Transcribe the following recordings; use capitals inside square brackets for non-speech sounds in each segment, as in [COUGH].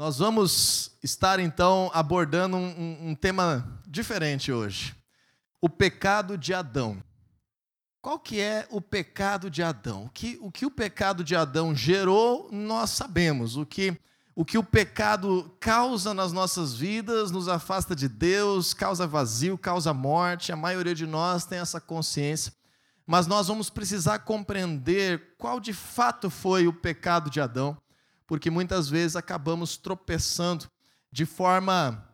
Nós vamos estar então abordando um, um, tema diferente hoje. O pecado de Adão. Qual que é o pecado de Adão? O que, o que o pecado de Adão gerou, nós sabemos. O que, o que o pecado causa nas nossas vidas, nos afasta de Deus, causa vazio, causa morte. A maioria de nós tem essa consciência. Mas nós vamos precisar compreender qual de fato foi o pecado de Adão porque muitas vezes acabamos tropeçando de forma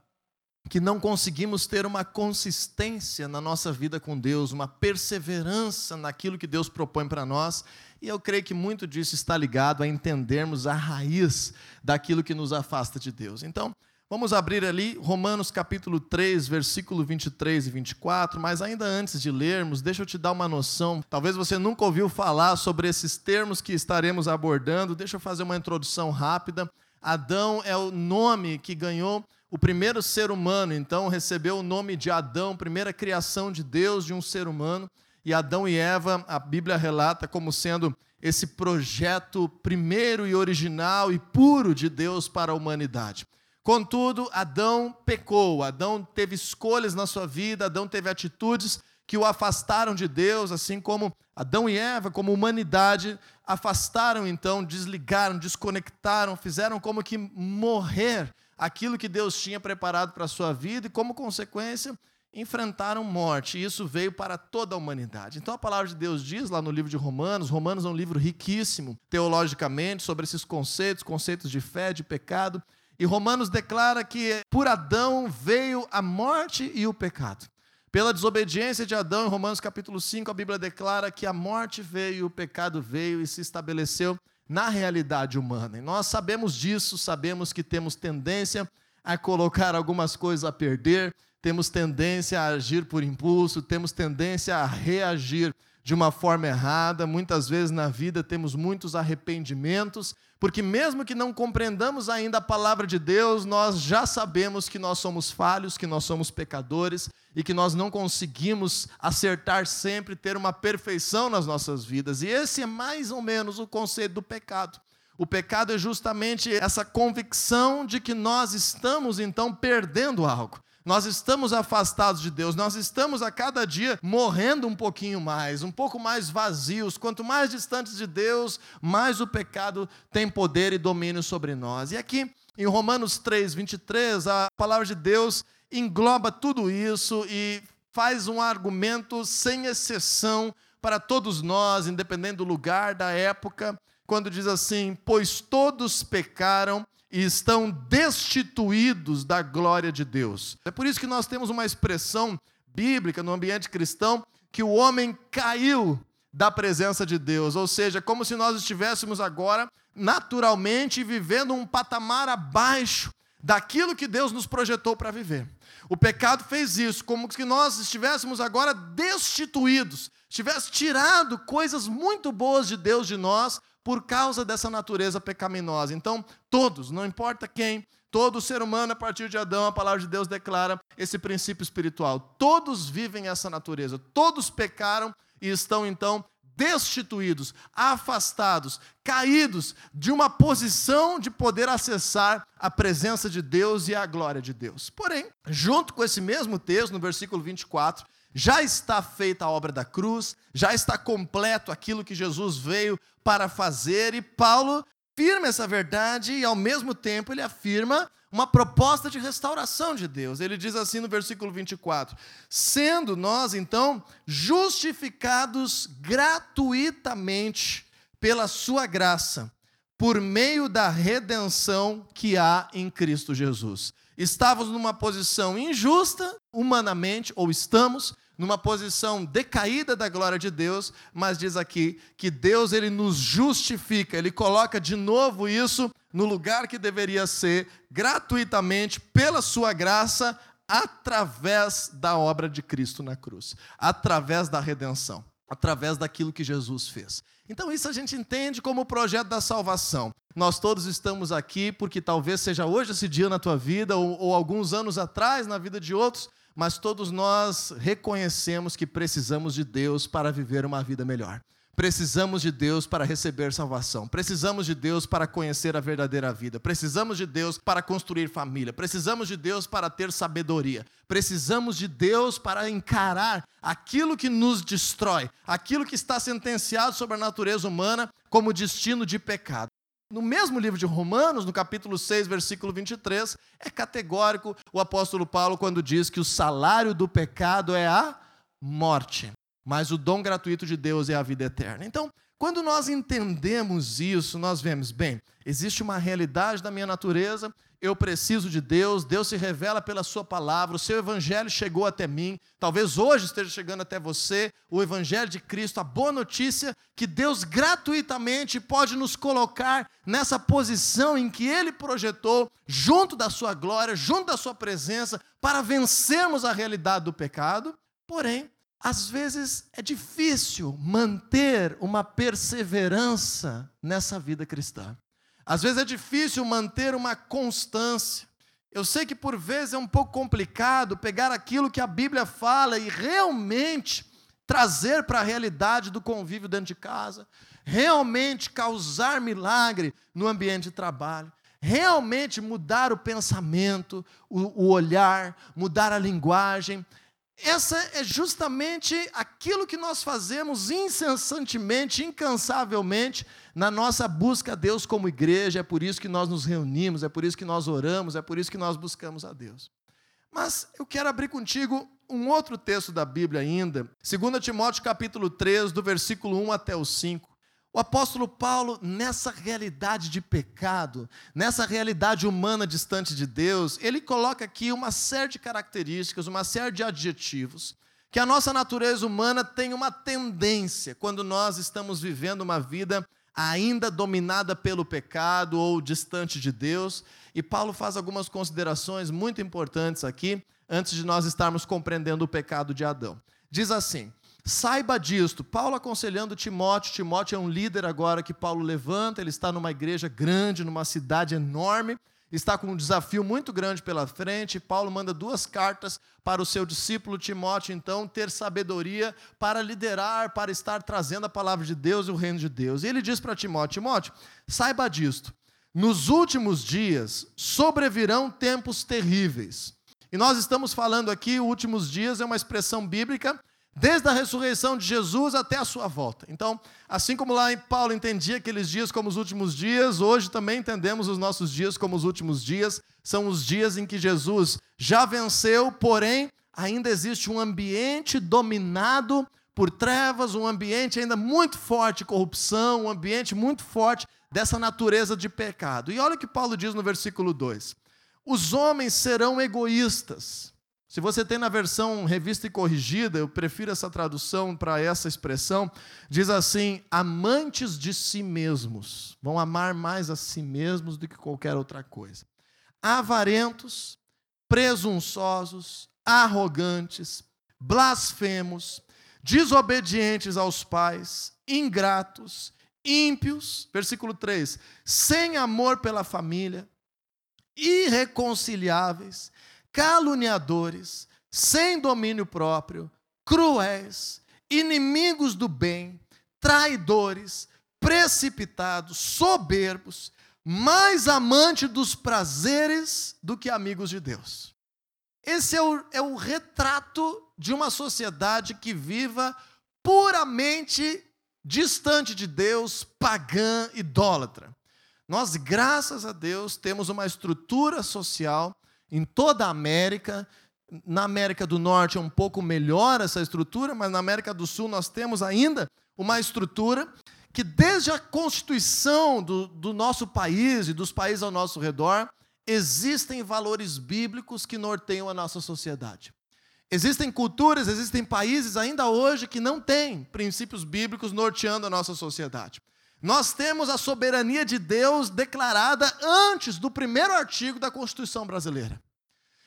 que não conseguimos ter uma consistência na nossa vida com Deus, uma perseverança naquilo que Deus propõe para nós. E eu creio que muito disso está ligado a entendermos a raiz daquilo que nos afasta de Deus. Então, Vamos abrir ali Romanos capítulo 3, versículo 23 e 24, mas ainda antes de lermos, deixa eu te dar uma noção. Talvez você nunca ouviu falar sobre esses termos que estaremos abordando. Deixa eu fazer uma introdução rápida. Adão é o nome que ganhou o primeiro ser humano, então recebeu o nome de Adão, primeira criação de Deus de um ser humano. E Adão e Eva, a Bíblia relata como sendo esse projeto primeiro e original e puro de Deus para a humanidade. Contudo, Adão pecou, Adão teve escolhas na sua vida, Adão teve atitudes que o afastaram de Deus, assim como Adão e Eva, como humanidade, afastaram então, desligaram, desconectaram, fizeram como que morrer aquilo que Deus tinha preparado para a sua vida e, como consequência, enfrentaram morte. E isso veio para toda a humanidade. Então a palavra de Deus diz lá no livro de Romanos, Romanos é um livro riquíssimo teologicamente sobre esses conceitos, conceitos de fé, de pecado. E Romanos declara que por Adão veio a morte e o pecado. Pela desobediência de Adão, em Romanos capítulo 5, a Bíblia declara que a morte veio, o pecado veio e se estabeleceu na realidade humana. E nós sabemos disso, sabemos que temos tendência a colocar algumas coisas a perder, temos tendência a agir por impulso, temos tendência a reagir de uma forma errada. Muitas vezes na vida temos muitos arrependimentos, porque mesmo que não compreendamos ainda a palavra de Deus, nós já sabemos que nós somos falhos, que nós somos pecadores e que nós não conseguimos acertar sempre, ter uma perfeição nas nossas vidas. E esse é mais ou menos o conceito do pecado. O pecado é justamente essa convicção de que nós estamos então perdendo algo nós estamos afastados de Deus, nós estamos a cada dia morrendo um pouquinho mais, um pouco mais vazios. Quanto mais distantes de Deus, mais o pecado tem poder e domínio sobre nós. E aqui em Romanos 3, 23, a palavra de Deus engloba tudo isso e faz um argumento sem exceção para todos nós, independente do lugar, da época, quando diz assim: Pois todos pecaram e estão destituídos da glória de Deus. É por isso que nós temos uma expressão bíblica no ambiente cristão que o homem caiu da presença de Deus, ou seja, como se nós estivéssemos agora naturalmente vivendo um patamar abaixo daquilo que Deus nos projetou para viver. O pecado fez isso, como se nós estivéssemos agora destituídos, tivesse tirado coisas muito boas de Deus de nós por causa dessa natureza pecaminosa. Então, todos, não importa quem, todo ser humano a partir de Adão, a palavra de Deus declara esse princípio espiritual. Todos vivem essa natureza, todos pecaram e estão então destituídos, afastados, caídos de uma posição de poder acessar a presença de Deus e a glória de Deus. Porém, junto com esse mesmo texto, no versículo 24, já está feita a obra da cruz, já está completo aquilo que Jesus veio para fazer, e Paulo afirma essa verdade e, ao mesmo tempo, ele afirma uma proposta de restauração de Deus. Ele diz assim no versículo 24: Sendo nós, então, justificados gratuitamente pela Sua graça, por meio da redenção que há em Cristo Jesus. Estávamos numa posição injusta, humanamente, ou estamos, numa posição decaída da glória de Deus, mas diz aqui que Deus ele nos justifica, ele coloca de novo isso no lugar que deveria ser, gratuitamente, pela sua graça, através da obra de Cristo na cruz, através da redenção, através daquilo que Jesus fez. Então, isso a gente entende como o projeto da salvação. Nós todos estamos aqui porque talvez seja hoje esse dia na tua vida, ou, ou alguns anos atrás na vida de outros, mas todos nós reconhecemos que precisamos de Deus para viver uma vida melhor. Precisamos de Deus para receber salvação. Precisamos de Deus para conhecer a verdadeira vida. Precisamos de Deus para construir família. Precisamos de Deus para ter sabedoria. Precisamos de Deus para encarar aquilo que nos destrói, aquilo que está sentenciado sobre a natureza humana como destino de pecado. No mesmo livro de Romanos, no capítulo 6, versículo 23, é categórico o apóstolo Paulo quando diz que o salário do pecado é a morte mas o dom gratuito de Deus é a vida eterna. Então, quando nós entendemos isso, nós vemos, bem, existe uma realidade da minha natureza, eu preciso de Deus, Deus se revela pela Sua palavra, o seu Evangelho chegou até mim, talvez hoje esteja chegando até você, o Evangelho de Cristo, a boa notícia que Deus gratuitamente pode nos colocar nessa posição em que Ele projetou, junto da Sua glória, junto da Sua presença, para vencermos a realidade do pecado, porém, às vezes é difícil manter uma perseverança nessa vida cristã. Às vezes é difícil manter uma constância. Eu sei que por vezes é um pouco complicado pegar aquilo que a Bíblia fala e realmente trazer para a realidade do convívio dentro de casa, realmente causar milagre no ambiente de trabalho, realmente mudar o pensamento, o, o olhar, mudar a linguagem, essa é justamente aquilo que nós fazemos incessantemente, incansavelmente, na nossa busca a Deus como igreja. É por isso que nós nos reunimos, é por isso que nós oramos, é por isso que nós buscamos a Deus. Mas eu quero abrir contigo um outro texto da Bíblia ainda, 2 Timóteo capítulo 3, do versículo 1 até o 5. O apóstolo Paulo, nessa realidade de pecado, nessa realidade humana distante de Deus, ele coloca aqui uma série de características, uma série de adjetivos, que a nossa natureza humana tem uma tendência, quando nós estamos vivendo uma vida ainda dominada pelo pecado ou distante de Deus. E Paulo faz algumas considerações muito importantes aqui, antes de nós estarmos compreendendo o pecado de Adão. Diz assim: Saiba disto. Paulo aconselhando Timóteo. Timóteo é um líder agora que Paulo levanta. Ele está numa igreja grande, numa cidade enorme. Está com um desafio muito grande pela frente. Paulo manda duas cartas para o seu discípulo Timóteo, então, ter sabedoria para liderar, para estar trazendo a palavra de Deus e o reino de Deus. E ele diz para Timóteo: Timóteo, saiba disto. Nos últimos dias sobrevirão tempos terríveis. E nós estamos falando aqui, últimos dias é uma expressão bíblica desde a ressurreição de Jesus até a sua volta. Então, assim como lá em Paulo entendia aqueles dias como os últimos dias, hoje também entendemos os nossos dias como os últimos dias. São os dias em que Jesus já venceu, porém, ainda existe um ambiente dominado por trevas, um ambiente ainda muito forte de corrupção, um ambiente muito forte dessa natureza de pecado. E olha o que Paulo diz no versículo 2: Os homens serão egoístas se você tem na versão revista e corrigida, eu prefiro essa tradução para essa expressão, diz assim: amantes de si mesmos, vão amar mais a si mesmos do que qualquer outra coisa. Avarentos, presunçosos, arrogantes, blasfemos, desobedientes aos pais, ingratos, ímpios, versículo 3, sem amor pela família, irreconciliáveis, caluniadores, sem domínio próprio, cruéis, inimigos do bem, traidores, precipitados, soberbos, mais amante dos prazeres do que amigos de Deus. Esse é o, é o retrato de uma sociedade que viva puramente distante de Deus, pagã, idólatra. Nós, graças a Deus, temos uma estrutura social em toda a América. Na América do Norte é um pouco melhor essa estrutura, mas na América do Sul nós temos ainda uma estrutura que, desde a constituição do, do nosso país e dos países ao nosso redor, existem valores bíblicos que norteiam a nossa sociedade. Existem culturas, existem países ainda hoje que não têm princípios bíblicos norteando a nossa sociedade. Nós temos a soberania de Deus declarada antes do primeiro artigo da Constituição brasileira.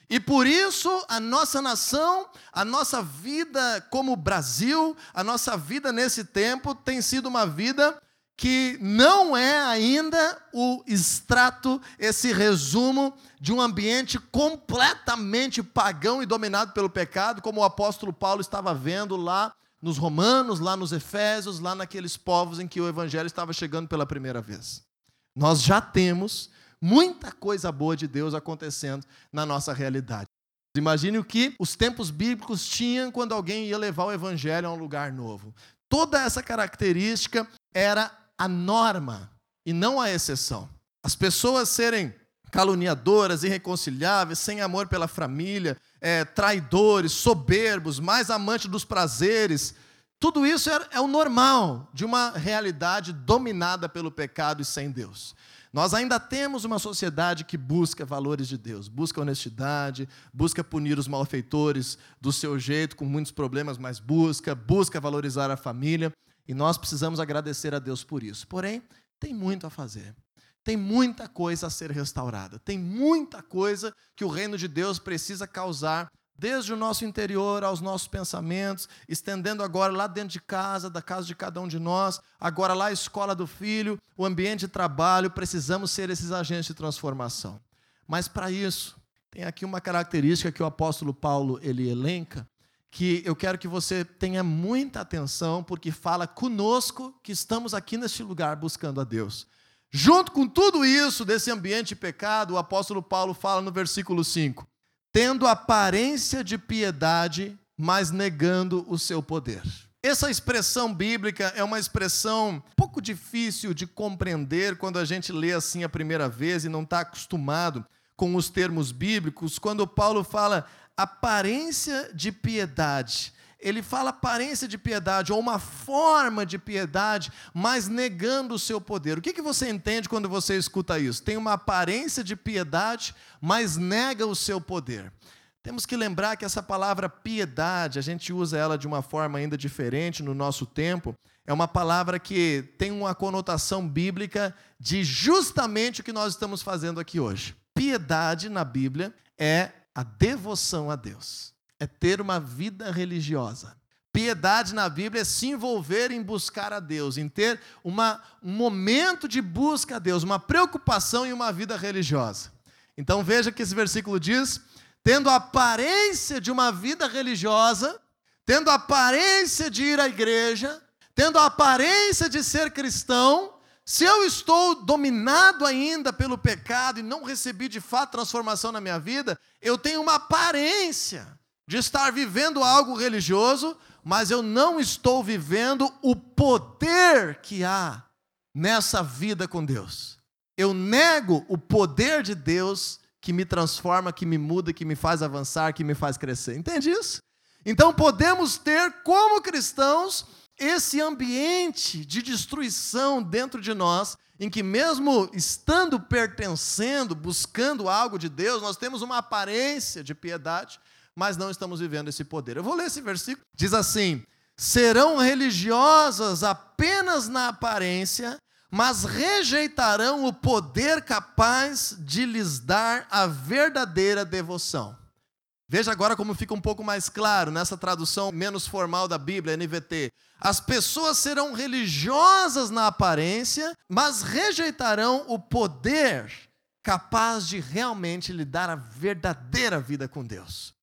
E por isso a nossa nação, a nossa vida como Brasil, a nossa vida nesse tempo tem sido uma vida que não é ainda o extrato, esse resumo de um ambiente completamente pagão e dominado pelo pecado, como o apóstolo Paulo estava vendo lá nos romanos, lá nos efésios, lá naqueles povos em que o evangelho estava chegando pela primeira vez. Nós já temos muita coisa boa de Deus acontecendo na nossa realidade. Imagine o que os tempos bíblicos tinham quando alguém ia levar o evangelho a um lugar novo. Toda essa característica era a norma e não a exceção. As pessoas serem caluniadoras, irreconciliáveis, sem amor pela família, é, traidores, soberbos, mais amantes dos prazeres. Tudo isso é, é o normal de uma realidade dominada pelo pecado e sem Deus. Nós ainda temos uma sociedade que busca valores de Deus, busca honestidade, busca punir os malfeitores do seu jeito, com muitos problemas, mas busca, busca valorizar a família, e nós precisamos agradecer a Deus por isso. Porém, tem muito a fazer. Tem muita coisa a ser restaurada. Tem muita coisa que o reino de Deus precisa causar, desde o nosso interior aos nossos pensamentos, estendendo agora lá dentro de casa, da casa de cada um de nós, agora lá a escola do filho, o ambiente de trabalho. Precisamos ser esses agentes de transformação. Mas para isso, tem aqui uma característica que o apóstolo Paulo ele elenca, que eu quero que você tenha muita atenção, porque fala conosco que estamos aqui neste lugar buscando a Deus. Junto com tudo isso, desse ambiente de pecado, o apóstolo Paulo fala no versículo 5: tendo aparência de piedade, mas negando o seu poder. Essa expressão bíblica é uma expressão um pouco difícil de compreender quando a gente lê assim a primeira vez e não está acostumado com os termos bíblicos. Quando Paulo fala aparência de piedade, ele fala aparência de piedade, ou uma forma de piedade, mas negando o seu poder. O que, que você entende quando você escuta isso? Tem uma aparência de piedade, mas nega o seu poder. Temos que lembrar que essa palavra piedade, a gente usa ela de uma forma ainda diferente no nosso tempo, é uma palavra que tem uma conotação bíblica de justamente o que nós estamos fazendo aqui hoje. Piedade na Bíblia é a devoção a Deus é ter uma vida religiosa. Piedade na Bíblia é se envolver em buscar a Deus, em ter uma, um momento de busca a Deus, uma preocupação em uma vida religiosa. Então veja que esse versículo diz: tendo a aparência de uma vida religiosa, tendo a aparência de ir à igreja, tendo a aparência de ser cristão, se eu estou dominado ainda pelo pecado e não recebi de fato transformação na minha vida, eu tenho uma aparência de estar vivendo algo religioso, mas eu não estou vivendo o poder que há nessa vida com Deus. Eu nego o poder de Deus que me transforma, que me muda, que me faz avançar, que me faz crescer. Entende isso? Então podemos ter, como cristãos, esse ambiente de destruição dentro de nós, em que, mesmo estando pertencendo, buscando algo de Deus, nós temos uma aparência de piedade, mas não estamos vivendo esse poder. Eu vou ler esse versículo. Diz assim: serão religiosas apenas na aparência, mas rejeitarão o poder capaz de lhes dar a verdadeira devoção. Veja agora como fica um pouco mais claro nessa tradução menos formal da Bíblia, NVT. As pessoas serão religiosas na aparência, mas rejeitarão o poder capaz de realmente lhe dar a verdadeira vida com Deus.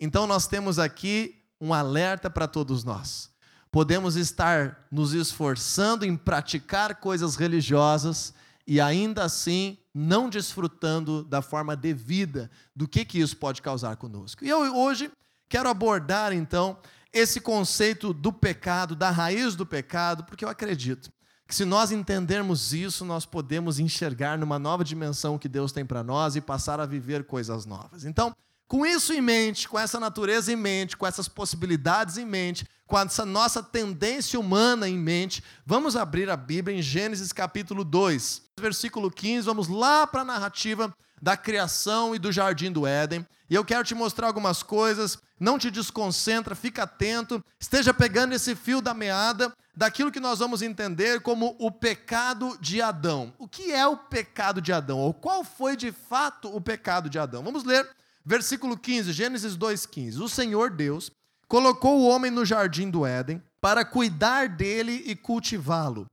Então nós temos aqui um alerta para todos nós. Podemos estar nos esforçando em praticar coisas religiosas e ainda assim não desfrutando da forma devida do que, que isso pode causar conosco. E eu hoje quero abordar então esse conceito do pecado, da raiz do pecado, porque eu acredito que se nós entendermos isso, nós podemos enxergar numa nova dimensão que Deus tem para nós e passar a viver coisas novas. Então, com isso em mente, com essa natureza em mente, com essas possibilidades em mente, com essa nossa tendência humana em mente, vamos abrir a Bíblia em Gênesis capítulo 2, versículo 15, vamos lá para a narrativa da criação e do jardim do Éden. E eu quero te mostrar algumas coisas, não te desconcentra, fica atento, esteja pegando esse fio da meada daquilo que nós vamos entender como o pecado de Adão. O que é o pecado de Adão? Ou qual foi de fato o pecado de Adão? Vamos ler Versículo 15, Gênesis 2,15. O Senhor Deus colocou o homem no jardim do Éden para cuidar dele e cultivá-lo.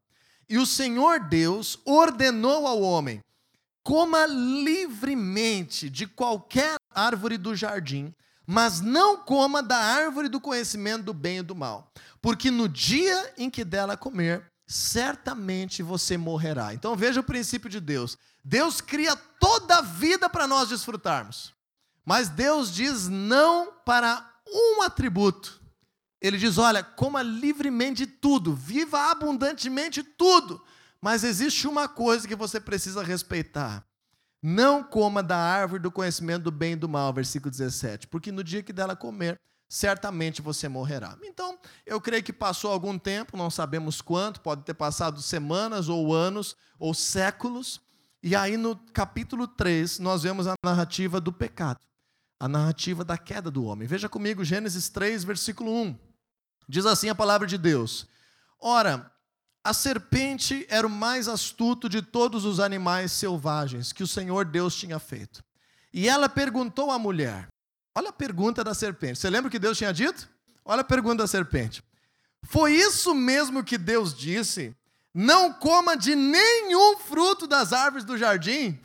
E o Senhor Deus ordenou ao homem: coma livremente de qualquer árvore do jardim, mas não coma da árvore do conhecimento do bem e do mal, porque no dia em que dela comer, certamente você morrerá. Então veja o princípio de Deus. Deus cria toda a vida para nós desfrutarmos. Mas Deus diz não para um atributo. Ele diz: olha, coma livremente tudo, viva abundantemente tudo. Mas existe uma coisa que você precisa respeitar. Não coma da árvore do conhecimento do bem e do mal, versículo 17, porque no dia que dela comer, certamente você morrerá. Então, eu creio que passou algum tempo, não sabemos quanto, pode ter passado semanas ou anos ou séculos, e aí no capítulo 3 nós vemos a narrativa do pecado, a narrativa da queda do homem. Veja comigo Gênesis 3, versículo 1. Diz assim a palavra de Deus: Ora, a serpente era o mais astuto de todos os animais selvagens que o Senhor Deus tinha feito. E ela perguntou à mulher: Olha a pergunta da serpente. Você lembra o que Deus tinha dito? Olha a pergunta da serpente. Foi isso mesmo que Deus disse? Não coma de nenhum fruto das árvores do jardim?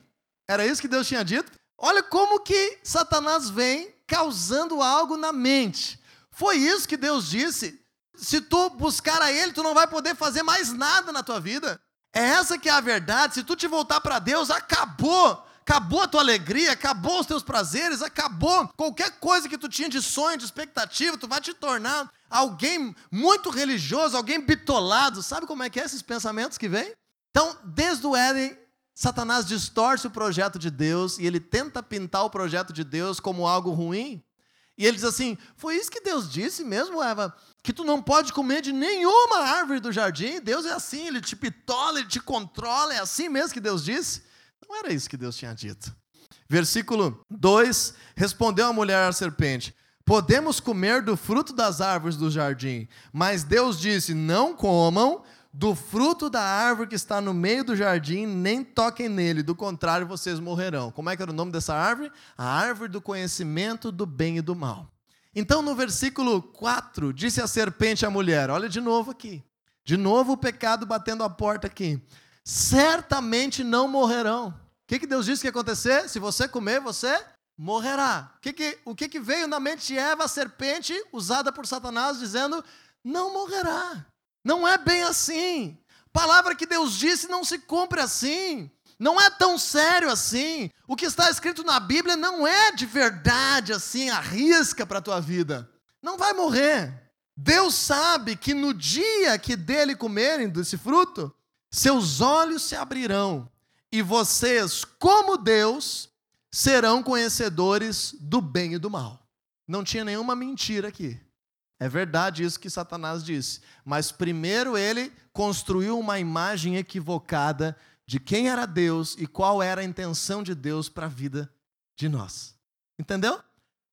Era isso que Deus tinha dito? Olha como que Satanás vem causando algo na mente. Foi isso que Deus disse? Se tu buscar a Ele, tu não vai poder fazer mais nada na tua vida. É essa que é a verdade. Se tu te voltar para Deus, acabou acabou a tua alegria, acabou os teus prazeres, acabou qualquer coisa que tu tinha de sonho, de expectativa, tu vai te tornar alguém muito religioso, alguém bitolado. Sabe como é que é esses pensamentos que vêm? Então, desde o Éden, Satanás distorce o projeto de Deus e ele tenta pintar o projeto de Deus como algo ruim. E ele diz assim: Foi isso que Deus disse mesmo, Eva? Que tu não pode comer de nenhuma árvore do jardim. Deus é assim, ele te pitola, ele te controla, é assim mesmo que Deus disse. Não era isso que Deus tinha dito. Versículo 2: Respondeu a mulher à serpente: Podemos comer do fruto das árvores do jardim, mas Deus disse: Não comam do fruto da árvore que está no meio do jardim, nem toquem nele, do contrário vocês morrerão. Como é que era o nome dessa árvore? A árvore do conhecimento do bem e do mal. Então, no versículo 4, disse a serpente à mulher: Olha de novo aqui. De novo o pecado batendo a porta aqui certamente não morrerão. O que, que Deus disse que ia acontecer? Se você comer, você morrerá. O que, que, o que, que veio na mente de Eva, a serpente, usada por Satanás, dizendo: não morrerá. Não é bem assim. Palavra que Deus disse não se cumpre assim. Não é tão sério assim. O que está escrito na Bíblia não é de verdade assim, arrisca para a tua vida. Não vai morrer. Deus sabe que no dia que dele comerem desse fruto, seus olhos se abrirão e vocês, como Deus, serão conhecedores do bem e do mal. Não tinha nenhuma mentira aqui. É verdade isso que Satanás disse. Mas primeiro ele construiu uma imagem equivocada de quem era Deus e qual era a intenção de Deus para a vida de nós. Entendeu?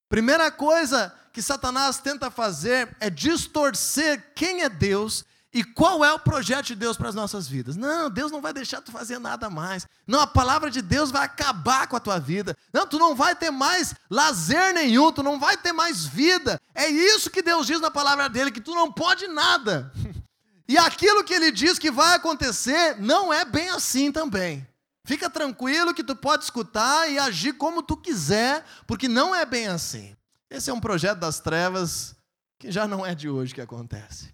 Primeira coisa que Satanás tenta fazer é distorcer quem é Deus e qual é o projeto de Deus para as nossas vidas? Não, Deus não vai deixar tu fazer nada mais. Não, a palavra de Deus vai acabar com a tua vida. Não, tu não vai ter mais lazer nenhum, tu não vai ter mais vida. É isso que Deus diz na palavra dele, que tu não pode nada. E aquilo que ele diz que vai acontecer, não é bem assim também. Fica tranquilo que tu pode escutar e agir como tu quiser, porque não é bem assim. Esse é um projeto das trevas que já não é de hoje que acontece.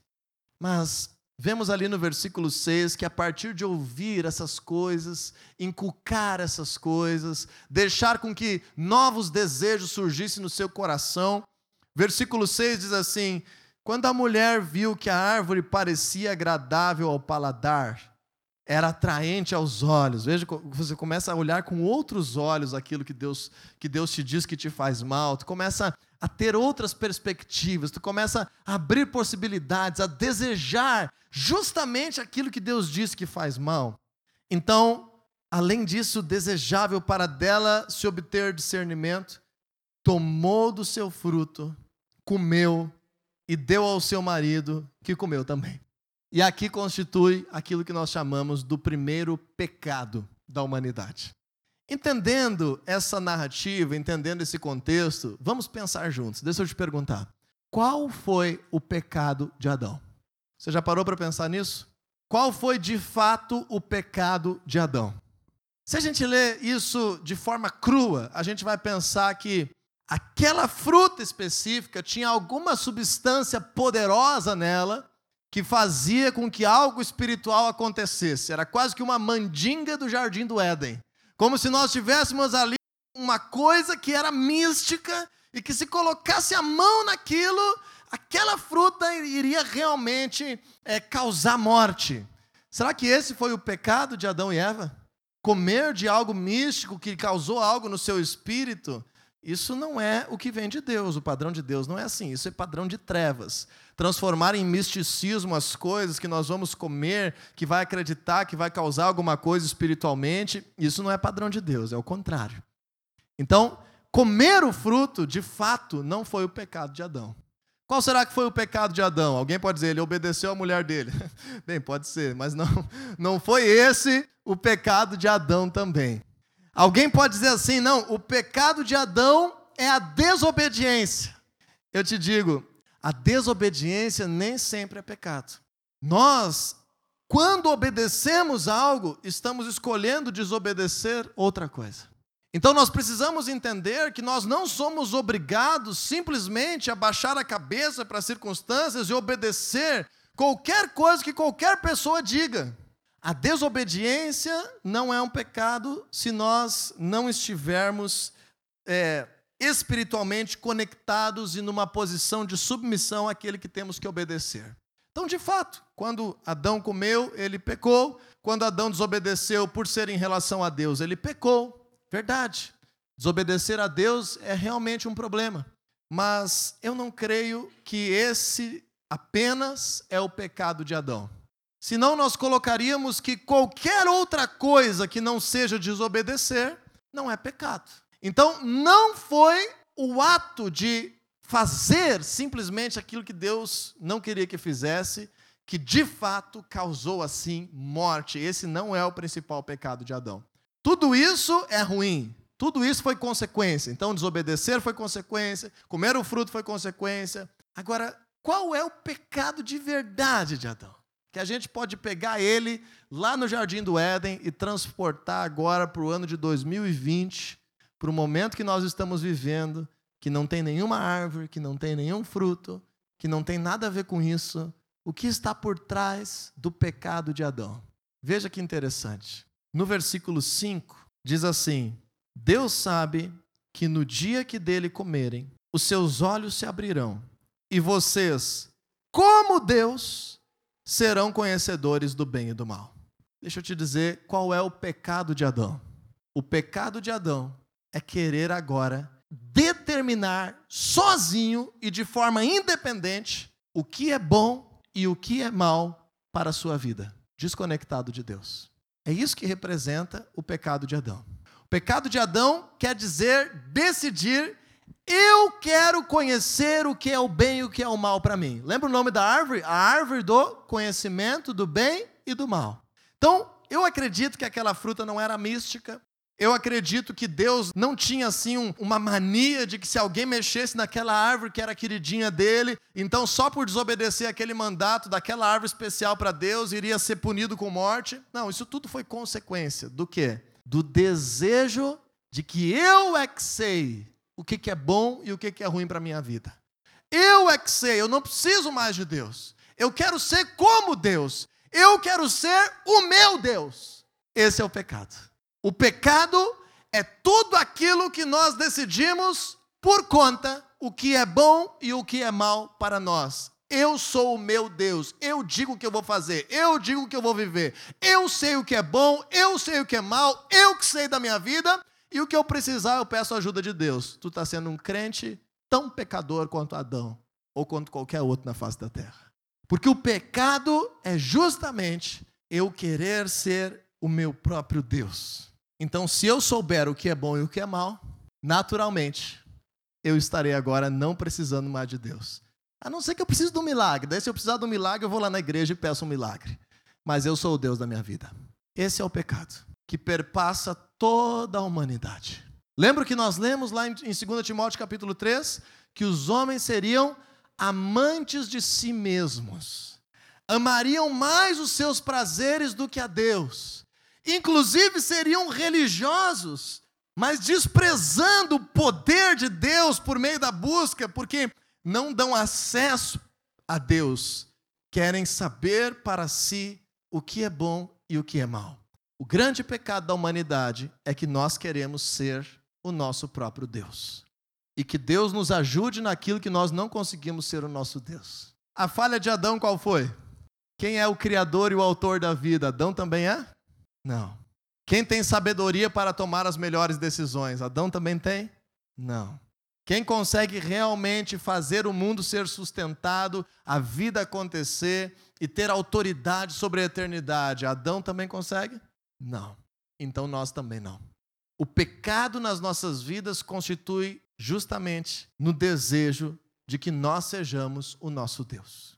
Mas vemos ali no versículo 6 que a partir de ouvir essas coisas, inculcar essas coisas, deixar com que novos desejos surgissem no seu coração, versículo 6 diz assim: Quando a mulher viu que a árvore parecia agradável ao paladar, era atraente aos olhos. Veja, você começa a olhar com outros olhos aquilo que Deus, que Deus te diz que te faz mal. Tu começa a ter outras perspectivas, tu começa a abrir possibilidades, a desejar justamente aquilo que Deus diz que faz mal. Então, além disso, desejável para dela se obter discernimento, tomou do seu fruto, comeu e deu ao seu marido, que comeu também. E aqui constitui aquilo que nós chamamos do primeiro pecado da humanidade. Entendendo essa narrativa, entendendo esse contexto, vamos pensar juntos. Deixa eu te perguntar: qual foi o pecado de Adão? Você já parou para pensar nisso? Qual foi de fato o pecado de Adão? Se a gente lê isso de forma crua, a gente vai pensar que aquela fruta específica tinha alguma substância poderosa nela que fazia com que algo espiritual acontecesse. Era quase que uma mandinga do jardim do Éden. Como se nós tivéssemos ali uma coisa que era mística e que se colocasse a mão naquilo, aquela fruta iria realmente é, causar morte. Será que esse foi o pecado de Adão e Eva? Comer de algo místico que causou algo no seu espírito? Isso não é o que vem de Deus. O padrão de Deus não é assim. Isso é padrão de trevas. Transformar em misticismo as coisas que nós vamos comer, que vai acreditar que vai causar alguma coisa espiritualmente, isso não é padrão de Deus, é o contrário. Então, comer o fruto, de fato, não foi o pecado de Adão. Qual será que foi o pecado de Adão? Alguém pode dizer, ele obedeceu à mulher dele. [LAUGHS] Bem, pode ser, mas não, não foi esse o pecado de Adão também. Alguém pode dizer assim, não, o pecado de Adão é a desobediência. Eu te digo, a desobediência nem sempre é pecado. Nós, quando obedecemos algo, estamos escolhendo desobedecer outra coisa. Então nós precisamos entender que nós não somos obrigados simplesmente a baixar a cabeça para as circunstâncias e obedecer qualquer coisa que qualquer pessoa diga. A desobediência não é um pecado se nós não estivermos é, espiritualmente conectados e numa posição de submissão àquele que temos que obedecer. Então, de fato, quando Adão comeu, ele pecou. Quando Adão desobedeceu por ser em relação a Deus, ele pecou. Verdade. Desobedecer a Deus é realmente um problema. Mas eu não creio que esse apenas é o pecado de Adão. Senão nós colocaríamos que qualquer outra coisa que não seja desobedecer não é pecado. Então não foi o ato de fazer simplesmente aquilo que Deus não queria que fizesse que de fato causou assim morte. Esse não é o principal pecado de Adão. Tudo isso é ruim. Tudo isso foi consequência. Então, desobedecer foi consequência, comer o fruto foi consequência. Agora, qual é o pecado de verdade de Adão? Que a gente pode pegar ele lá no jardim do Éden e transportar agora para o ano de 2020, para o momento que nós estamos vivendo, que não tem nenhuma árvore, que não tem nenhum fruto, que não tem nada a ver com isso. O que está por trás do pecado de Adão? Veja que interessante. No versículo 5, diz assim: Deus sabe que no dia que dele comerem, os seus olhos se abrirão, e vocês, como Deus, serão conhecedores do bem e do mal. Deixa eu te dizer qual é o pecado de Adão. O pecado de Adão é querer agora determinar sozinho e de forma independente o que é bom e o que é mal para a sua vida, desconectado de Deus. É isso que representa o pecado de Adão. O pecado de Adão quer dizer decidir, eu quero conhecer o que é o bem e o que é o mal para mim. Lembra o nome da árvore? A árvore do conhecimento do bem e do mal. Então, eu acredito que aquela fruta não era mística, eu acredito que Deus não tinha assim um, uma mania de que se alguém mexesse naquela árvore que era queridinha dele, então só por desobedecer aquele mandato daquela árvore especial para Deus iria ser punido com morte. Não, isso tudo foi consequência do quê? Do desejo de que eu é que sei o que, que é bom e o que, que é ruim para a minha vida. Eu é que sei, eu não preciso mais de Deus. Eu quero ser como Deus. Eu quero ser o meu Deus. Esse é o pecado. O pecado é tudo aquilo que nós decidimos por conta o que é bom e o que é mal para nós. Eu sou o meu Deus, eu digo o que eu vou fazer, eu digo o que eu vou viver, eu sei o que é bom, eu sei o que é mal, eu que sei da minha vida, e o que eu precisar eu peço a ajuda de Deus. Tu está sendo um crente tão pecador quanto Adão, ou quanto qualquer outro na face da terra. Porque o pecado é justamente eu querer ser o meu próprio Deus. Então, se eu souber o que é bom e o que é mal, naturalmente, eu estarei agora não precisando mais de Deus. A não ser que eu precise de um milagre. Daí, se eu precisar de um milagre, eu vou lá na igreja e peço um milagre. Mas eu sou o Deus da minha vida. Esse é o pecado que perpassa toda a humanidade. Lembra que nós lemos lá em 2 Timóteo capítulo 3 que os homens seriam amantes de si mesmos, amariam mais os seus prazeres do que a Deus inclusive seriam religiosos, mas desprezando o poder de Deus por meio da busca, porque não dão acesso a Deus, querem saber para si o que é bom e o que é mal. O grande pecado da humanidade é que nós queremos ser o nosso próprio Deus. E que Deus nos ajude naquilo que nós não conseguimos ser o nosso Deus. A falha de Adão qual foi? Quem é o criador e o autor da vida? Adão também é? Não. Quem tem sabedoria para tomar as melhores decisões? Adão também tem? Não. Quem consegue realmente fazer o mundo ser sustentado, a vida acontecer e ter autoridade sobre a eternidade? Adão também consegue? Não. Então nós também não. O pecado nas nossas vidas constitui justamente no desejo de que nós sejamos o nosso Deus.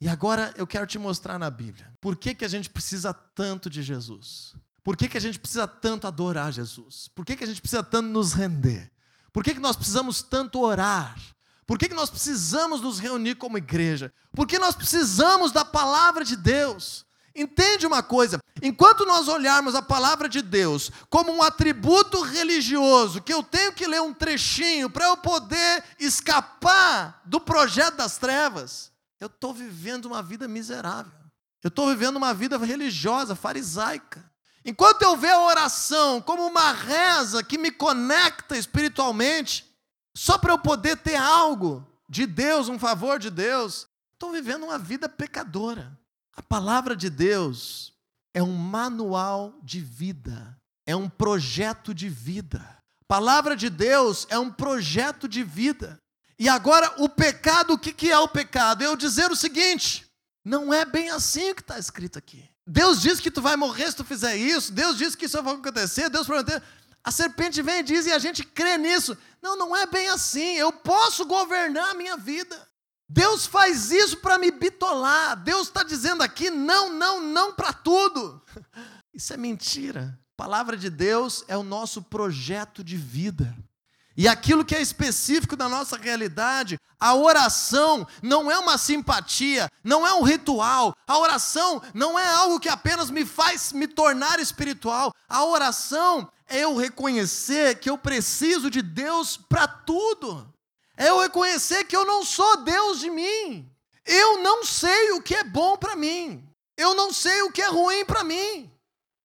E agora eu quero te mostrar na Bíblia por que, que a gente precisa tanto de Jesus. Por que, que a gente precisa tanto adorar Jesus? Por que, que a gente precisa tanto nos render? Por que, que nós precisamos tanto orar? Por que, que nós precisamos nos reunir como igreja? Por que nós precisamos da palavra de Deus? Entende uma coisa? Enquanto nós olharmos a palavra de Deus como um atributo religioso, que eu tenho que ler um trechinho para eu poder escapar do projeto das trevas, eu estou vivendo uma vida miserável. Eu estou vivendo uma vida religiosa, farisaica. Enquanto eu ver a oração como uma reza que me conecta espiritualmente, só para eu poder ter algo de Deus, um favor de Deus, estou vivendo uma vida pecadora. A palavra de Deus é um manual de vida, é um projeto de vida. A palavra de Deus é um projeto de vida. E agora, o pecado, o que é o pecado? É eu dizer o seguinte: não é bem assim o que está escrito aqui. Deus diz que tu vai morrer se tu fizer isso, Deus diz que isso vai acontecer, Deus prometeu. A serpente vem e diz, e a gente crê nisso. Não, não é bem assim. Eu posso governar a minha vida. Deus faz isso para me bitolar. Deus está dizendo aqui não, não, não para tudo. [LAUGHS] Isso é mentira. A palavra de Deus é o nosso projeto de vida. E aquilo que é específico da nossa realidade, a oração não é uma simpatia, não é um ritual. A oração não é algo que apenas me faz me tornar espiritual. A oração é eu reconhecer que eu preciso de Deus para tudo. É eu reconhecer que eu não sou Deus de mim. Eu não sei o que é bom para mim. Eu não sei o que é ruim para mim.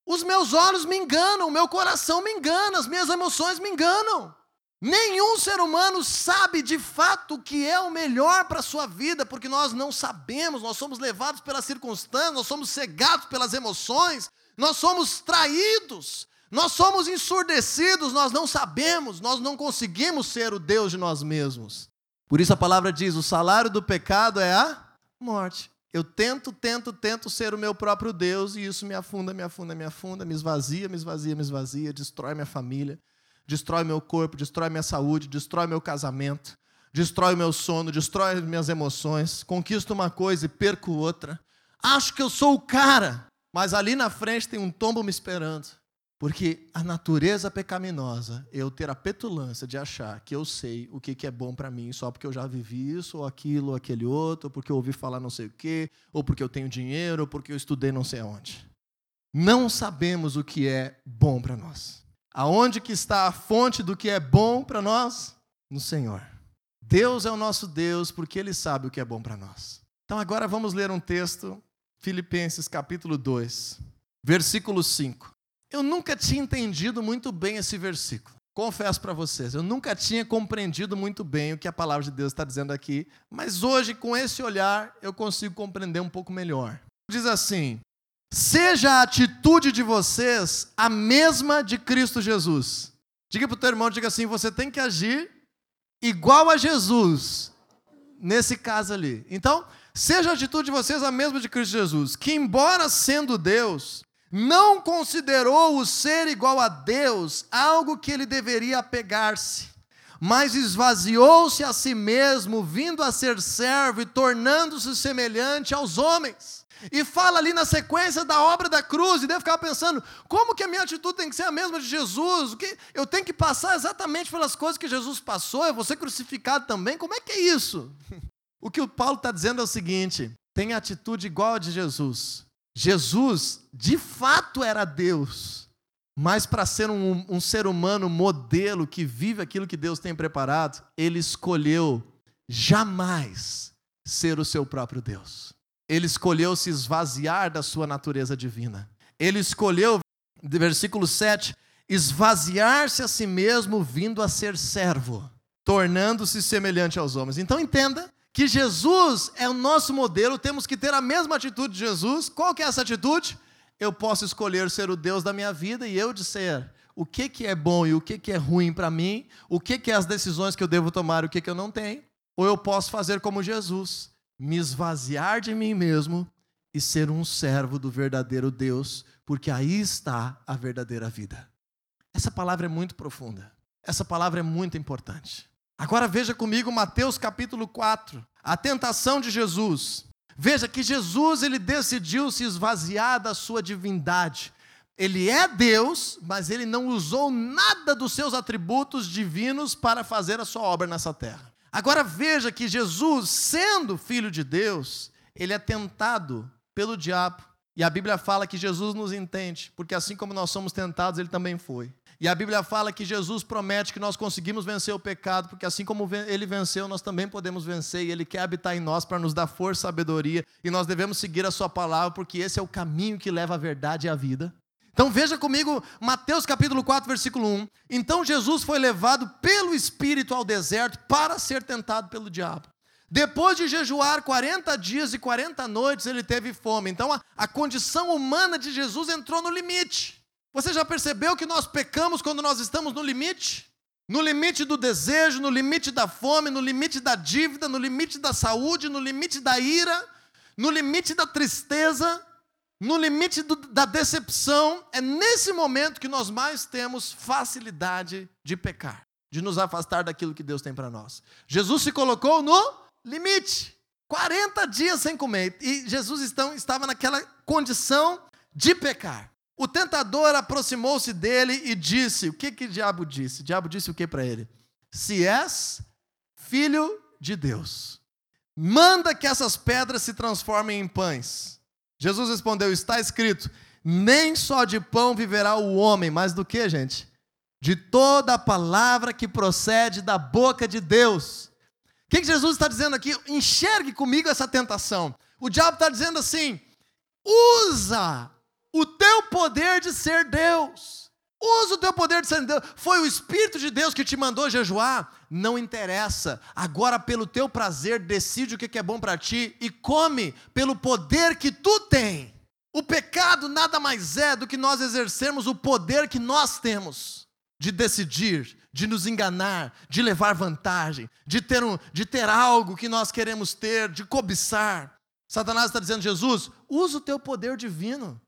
Os meus olhos me enganam, o meu coração me engana, as minhas emoções me enganam. Nenhum ser humano sabe de fato o que é o melhor para a sua vida, porque nós não sabemos, nós somos levados pelas circunstâncias, nós somos cegados pelas emoções, nós somos traídos, nós somos ensurdecidos, nós não sabemos, nós não conseguimos ser o Deus de nós mesmos. Por isso a palavra diz: o salário do pecado é a morte. Eu tento, tento, tento ser o meu próprio Deus e isso me afunda, me afunda, me afunda, me esvazia, me esvazia, me esvazia, destrói minha família, destrói meu corpo, destrói minha saúde, destrói meu casamento, destrói meu sono, destrói minhas emoções. Conquisto uma coisa e perco outra. Acho que eu sou o cara, mas ali na frente tem um tombo me esperando. Porque a natureza pecaminosa, eu ter a petulância de achar que eu sei o que é bom para mim só porque eu já vivi isso, ou aquilo, ou aquele outro, ou porque eu ouvi falar não sei o quê, ou porque eu tenho dinheiro, ou porque eu estudei não sei aonde. Não sabemos o que é bom para nós. Aonde que está a fonte do que é bom para nós? No Senhor. Deus é o nosso Deus porque Ele sabe o que é bom para nós. Então agora vamos ler um texto, Filipenses capítulo 2, versículo 5. Eu nunca tinha entendido muito bem esse versículo. Confesso para vocês, eu nunca tinha compreendido muito bem o que a palavra de Deus está dizendo aqui, mas hoje, com esse olhar, eu consigo compreender um pouco melhor. Diz assim: Seja a atitude de vocês a mesma de Cristo Jesus. Diga para o teu irmão, diga assim: você tem que agir igual a Jesus, nesse caso ali. Então, seja a atitude de vocês a mesma de Cristo Jesus, que, embora sendo Deus, não considerou o ser igual a Deus algo que ele deveria apegar-se, mas esvaziou-se a si mesmo, vindo a ser servo e tornando-se semelhante aos homens. E fala ali na sequência da obra da cruz, e deve ficar pensando: como que a minha atitude tem que ser a mesma de Jesus? O que eu tenho que passar exatamente pelas coisas que Jesus passou? Eu vou ser crucificado também? Como é que é isso? [LAUGHS] O que o Paulo está dizendo é o seguinte: tem atitude igual a de Jesus, Jesus, de fato, era Deus, mas para ser um, um ser humano modelo que vive aquilo que Deus tem preparado, ele escolheu jamais ser o seu próprio Deus. Ele escolheu se esvaziar da sua natureza divina. Ele escolheu, versículo 7, esvaziar-se a si mesmo, vindo a ser servo, tornando-se semelhante aos homens. Então entenda que Jesus é o nosso modelo, temos que ter a mesma atitude de Jesus. Qual que é essa atitude? Eu posso escolher ser o Deus da minha vida e eu disser o que, que é bom e o que, que é ruim para mim, o que, que é as decisões que eu devo tomar e o que, que eu não tenho. Ou eu posso fazer como Jesus, me esvaziar de mim mesmo e ser um servo do verdadeiro Deus, porque aí está a verdadeira vida. Essa palavra é muito profunda. Essa palavra é muito importante. Agora veja comigo Mateus capítulo 4, a tentação de Jesus. Veja que Jesus ele decidiu se esvaziar da sua divindade. Ele é Deus, mas ele não usou nada dos seus atributos divinos para fazer a sua obra nessa terra. Agora veja que Jesus, sendo filho de Deus, ele é tentado pelo diabo. E a Bíblia fala que Jesus nos entende, porque assim como nós somos tentados, ele também foi. E a Bíblia fala que Jesus promete que nós conseguimos vencer o pecado, porque assim como ele venceu, nós também podemos vencer, e ele quer habitar em nós para nos dar força e sabedoria, e nós devemos seguir a sua palavra, porque esse é o caminho que leva à verdade e à vida. Então veja comigo Mateus capítulo 4, versículo 1. Então Jesus foi levado pelo Espírito ao deserto para ser tentado pelo diabo. Depois de jejuar 40 dias e 40 noites, ele teve fome. Então a, a condição humana de Jesus entrou no limite. Você já percebeu que nós pecamos quando nós estamos no limite? No limite do desejo, no limite da fome, no limite da dívida, no limite da saúde, no limite da ira, no limite da tristeza, no limite do, da decepção, é nesse momento que nós mais temos facilidade de pecar, de nos afastar daquilo que Deus tem para nós. Jesus se colocou no limite. 40 dias sem comer. E Jesus então, estava naquela condição de pecar. O tentador aproximou-se dele e disse: O que que o diabo disse? O diabo disse o que para ele? Se és filho de Deus, manda que essas pedras se transformem em pães. Jesus respondeu: Está escrito: Nem só de pão viverá o homem, mas do que, gente? De toda a palavra que procede da boca de Deus. O que, que Jesus está dizendo aqui? Enxergue comigo essa tentação. O diabo está dizendo assim: usa o teu poder de ser Deus. Usa o teu poder de Deus. Foi o Espírito de Deus que te mandou jejuar. Não interessa. Agora, pelo teu prazer, decide o que é bom para ti e come pelo poder que tu tem. O pecado nada mais é do que nós exercermos o poder que nós temos de decidir, de nos enganar, de levar vantagem, de ter, um, de ter algo que nós queremos ter, de cobiçar. Satanás está dizendo, Jesus, usa o teu poder divino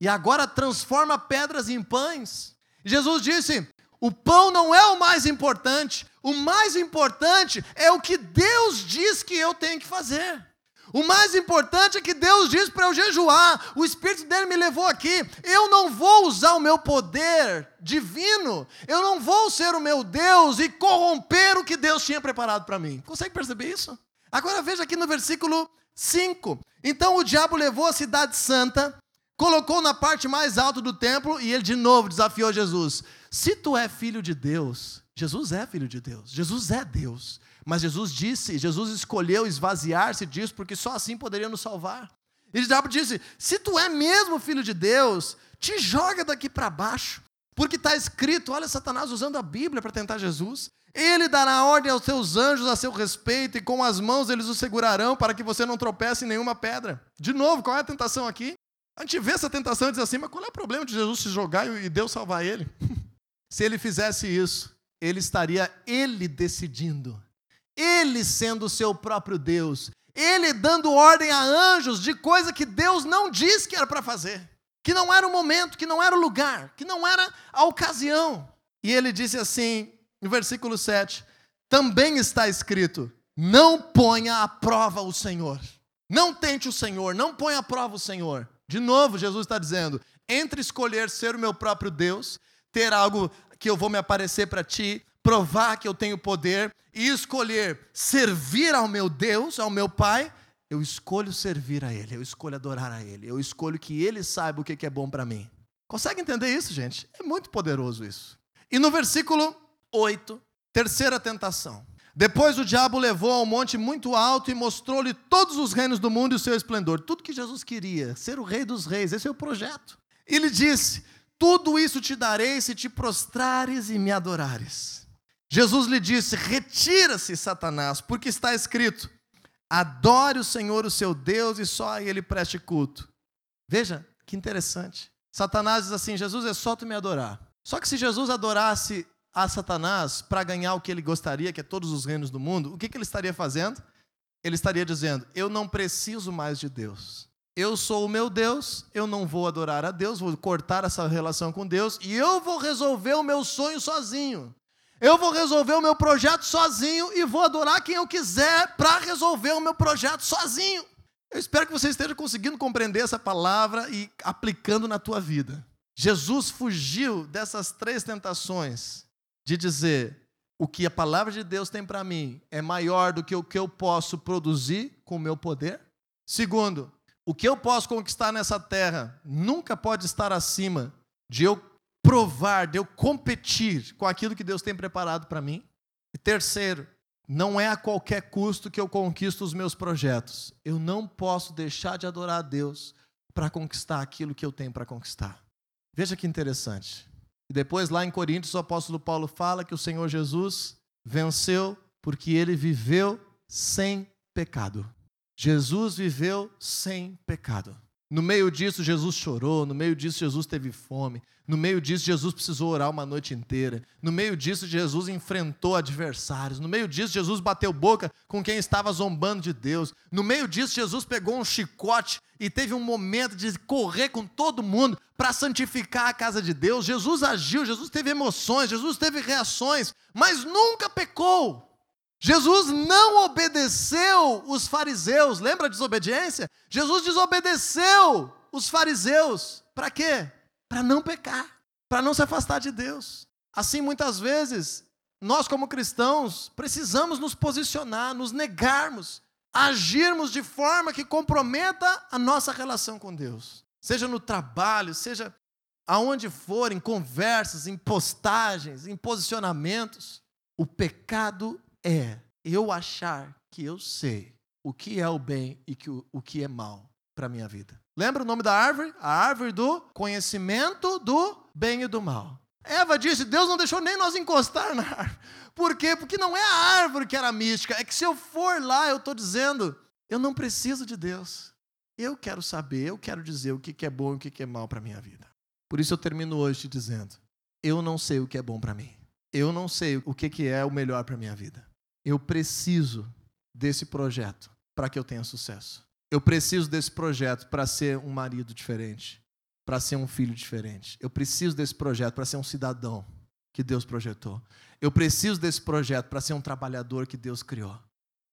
e agora transforma pedras em pães. Jesus disse: o pão não é o mais importante, o mais importante é o que Deus diz que eu tenho que fazer. O mais importante é que Deus diz para eu jejuar. O Espírito dele me levou aqui. Eu não vou usar o meu poder divino. Eu não vou ser o meu Deus e corromper o que Deus tinha preparado para mim. Consegue perceber isso? Agora veja aqui no versículo 5. Então o diabo levou a cidade santa colocou na parte mais alta do templo e ele de novo desafiou Jesus. Se tu é filho de Deus, Jesus é filho de Deus, Jesus é Deus. Mas Jesus disse, Jesus escolheu esvaziar-se disso porque só assim poderia nos salvar. E diabo disse: Se tu é mesmo filho de Deus, te joga daqui para baixo, porque está escrito, olha Satanás usando a Bíblia para tentar Jesus. Ele dará ordem aos seus anjos a seu respeito, e com as mãos eles o segurarão para que você não tropece em nenhuma pedra. De novo, qual é a tentação aqui? A gente vê essa tentação e diz assim, mas qual é o problema de Jesus se jogar e Deus salvar ele? [LAUGHS] se ele fizesse isso, ele estaria ele decidindo, ele sendo o seu próprio Deus, ele dando ordem a anjos de coisa que Deus não disse que era para fazer, que não era o momento, que não era o lugar, que não era a ocasião. E ele disse assim, no versículo 7, também está escrito: não ponha à prova o Senhor. Não tente o Senhor, não ponha à prova o Senhor. De novo, Jesus está dizendo: entre escolher ser o meu próprio Deus, ter algo que eu vou me aparecer para ti, provar que eu tenho poder, e escolher servir ao meu Deus, ao meu Pai, eu escolho servir a Ele, eu escolho adorar a Ele, eu escolho que Ele saiba o que é bom para mim. Consegue entender isso, gente? É muito poderoso isso. E no versículo 8, terceira tentação. Depois o diabo levou ao monte muito alto e mostrou-lhe todos os reinos do mundo e o seu esplendor. Tudo que Jesus queria, ser o rei dos reis, esse é o projeto. E lhe disse: Tudo isso te darei se te prostrares e me adorares. Jesus lhe disse: Retira-se, Satanás, porque está escrito: Adore o Senhor, o seu Deus, e só a ele preste culto. Veja que interessante. Satanás diz assim: Jesus é só tu me adorar. Só que se Jesus adorasse a Satanás para ganhar o que ele gostaria, que é todos os reinos do mundo, o que, que ele estaria fazendo? Ele estaria dizendo: Eu não preciso mais de Deus. Eu sou o meu Deus, eu não vou adorar a Deus, vou cortar essa relação com Deus e eu vou resolver o meu sonho sozinho. Eu vou resolver o meu projeto sozinho e vou adorar quem eu quiser para resolver o meu projeto sozinho. Eu espero que você esteja conseguindo compreender essa palavra e aplicando na tua vida. Jesus fugiu dessas três tentações de dizer o que a palavra de Deus tem para mim é maior do que o que eu posso produzir com o meu poder. Segundo, o que eu posso conquistar nessa terra nunca pode estar acima de eu provar, de eu competir com aquilo que Deus tem preparado para mim. E terceiro, não é a qualquer custo que eu conquisto os meus projetos. Eu não posso deixar de adorar a Deus para conquistar aquilo que eu tenho para conquistar. Veja que interessante. E depois, lá em Coríntios, o apóstolo Paulo fala que o Senhor Jesus venceu porque ele viveu sem pecado. Jesus viveu sem pecado. No meio disso, Jesus chorou, no meio disso, Jesus teve fome, no meio disso, Jesus precisou orar uma noite inteira, no meio disso, Jesus enfrentou adversários, no meio disso, Jesus bateu boca com quem estava zombando de Deus, no meio disso, Jesus pegou um chicote e teve um momento de correr com todo mundo para santificar a casa de Deus. Jesus agiu, Jesus teve emoções, Jesus teve reações, mas nunca pecou. Jesus não obedeceu os fariseus, lembra a desobediência? Jesus desobedeceu os fariseus, para quê? Para não pecar, para não se afastar de Deus. Assim, muitas vezes, nós como cristãos precisamos nos posicionar, nos negarmos, agirmos de forma que comprometa a nossa relação com Deus. Seja no trabalho, seja aonde for, em conversas, em postagens, em posicionamentos. O pecado é eu achar que eu sei o que é o bem e que o, o que é mal para a minha vida. Lembra o nome da árvore? A árvore do conhecimento do bem e do mal. Eva disse: Deus não deixou nem nós encostar na árvore. Por quê? Porque não é a árvore que era mística. É que se eu for lá, eu estou dizendo: eu não preciso de Deus. Eu quero saber, eu quero dizer o que é bom e o que é mal para a minha vida. Por isso eu termino hoje te dizendo: eu não sei o que é bom para mim. Eu não sei o que é o melhor para a minha vida. Eu preciso desse projeto para que eu tenha sucesso. Eu preciso desse projeto para ser um marido diferente, para ser um filho diferente. Eu preciso desse projeto para ser um cidadão que Deus projetou. Eu preciso desse projeto para ser um trabalhador que Deus criou.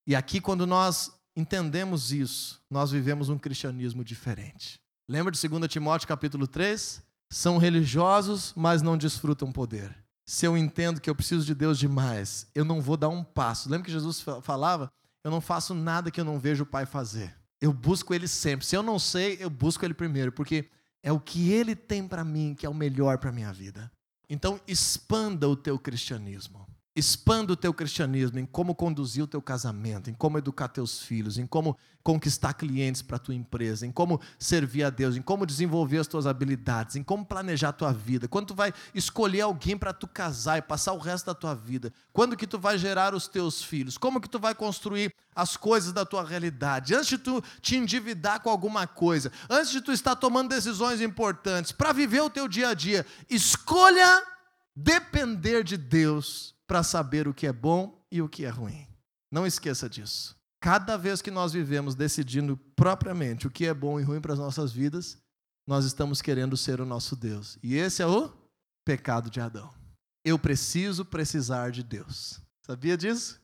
E aqui, quando nós entendemos isso, nós vivemos um cristianismo diferente. Lembra de 2 Timóteo capítulo 3? São religiosos, mas não desfrutam poder se eu entendo que eu preciso de Deus demais, eu não vou dar um passo. Lembra que Jesus falava? Eu não faço nada que eu não vejo o Pai fazer. Eu busco Ele sempre. Se eu não sei, eu busco Ele primeiro, porque é o que Ele tem para mim que é o melhor para minha vida. Então, expanda o teu cristianismo. Expanda o teu cristianismo em como conduzir o teu casamento, em como educar teus filhos, em como conquistar clientes para a tua empresa, em como servir a Deus, em como desenvolver as tuas habilidades, em como planejar a tua vida. Quando tu vai escolher alguém para tu casar e passar o resto da tua vida, quando que tu vai gerar os teus filhos, como que tu vai construir as coisas da tua realidade, antes de tu te endividar com alguma coisa, antes de tu estar tomando decisões importantes para viver o teu dia a dia, escolha depender de Deus para saber o que é bom e o que é ruim. Não esqueça disso. Cada vez que nós vivemos decidindo propriamente o que é bom e ruim para as nossas vidas, nós estamos querendo ser o nosso Deus. E esse é o pecado de Adão. Eu preciso precisar de Deus. Sabia disso?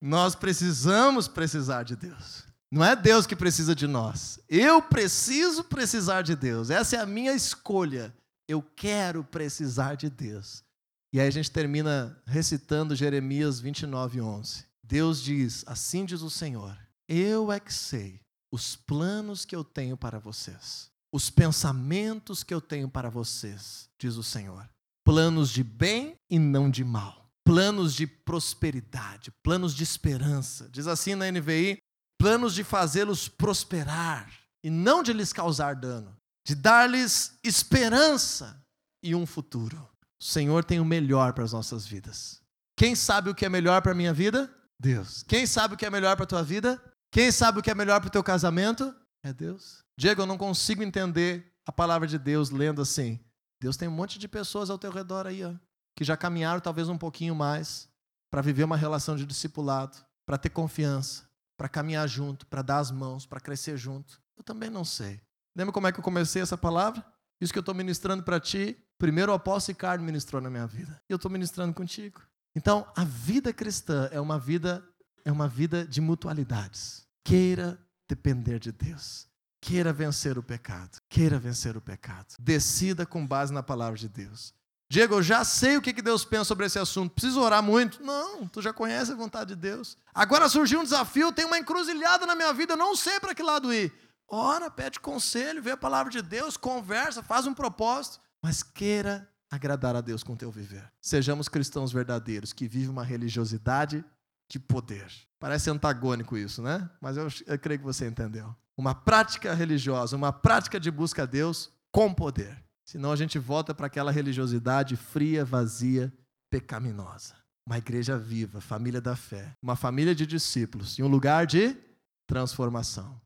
Nós precisamos precisar de Deus. Não é Deus que precisa de nós. Eu preciso precisar de Deus. Essa é a minha escolha. Eu quero precisar de Deus. E aí a gente termina recitando Jeremias 29, 11. Deus diz: Assim diz o Senhor, eu é que sei os planos que eu tenho para vocês. os pensamentos que eu tenho para vocês, diz o Senhor. Planos de bem e não de mal. Planos de prosperidade, planos de esperança. Diz assim na NVI: planos de fazê-los prosperar e não de lhes causar dano, de dar-lhes esperança e um futuro. O Senhor tem o melhor para as nossas vidas. Quem sabe o que é melhor para a minha vida? Deus. Quem sabe o que é melhor para a tua vida? Quem sabe o que é melhor para o teu casamento? É Deus. Diego, eu não consigo entender a palavra de Deus lendo assim. Deus tem um monte de pessoas ao teu redor aí, ó, que já caminharam talvez um pouquinho mais para viver uma relação de discipulado, para ter confiança, para caminhar junto, para dar as mãos, para crescer junto. Eu também não sei. Lembra como é que eu comecei essa palavra? Isso que eu estou ministrando para ti, primeiro o apóstolo Ricardo ministrou na minha vida. E eu estou ministrando contigo. Então, a vida cristã é uma vida é uma vida de mutualidades. Queira depender de Deus. Queira vencer o pecado. Queira vencer o pecado. Decida com base na palavra de Deus. Diego, eu já sei o que Deus pensa sobre esse assunto. Preciso orar muito? Não, tu já conhece a vontade de Deus. Agora surgiu um desafio, tem uma encruzilhada na minha vida, eu não sei para que lado ir. Ora, pede conselho, vê a palavra de Deus, conversa, faz um propósito, mas queira agradar a Deus com o teu viver. Sejamos cristãos verdadeiros que vivem uma religiosidade de poder. Parece antagônico isso, né? Mas eu, eu creio que você entendeu. Uma prática religiosa, uma prática de busca a Deus com poder. Senão a gente volta para aquela religiosidade fria, vazia, pecaminosa. Uma igreja viva, família da fé, uma família de discípulos e um lugar de transformação.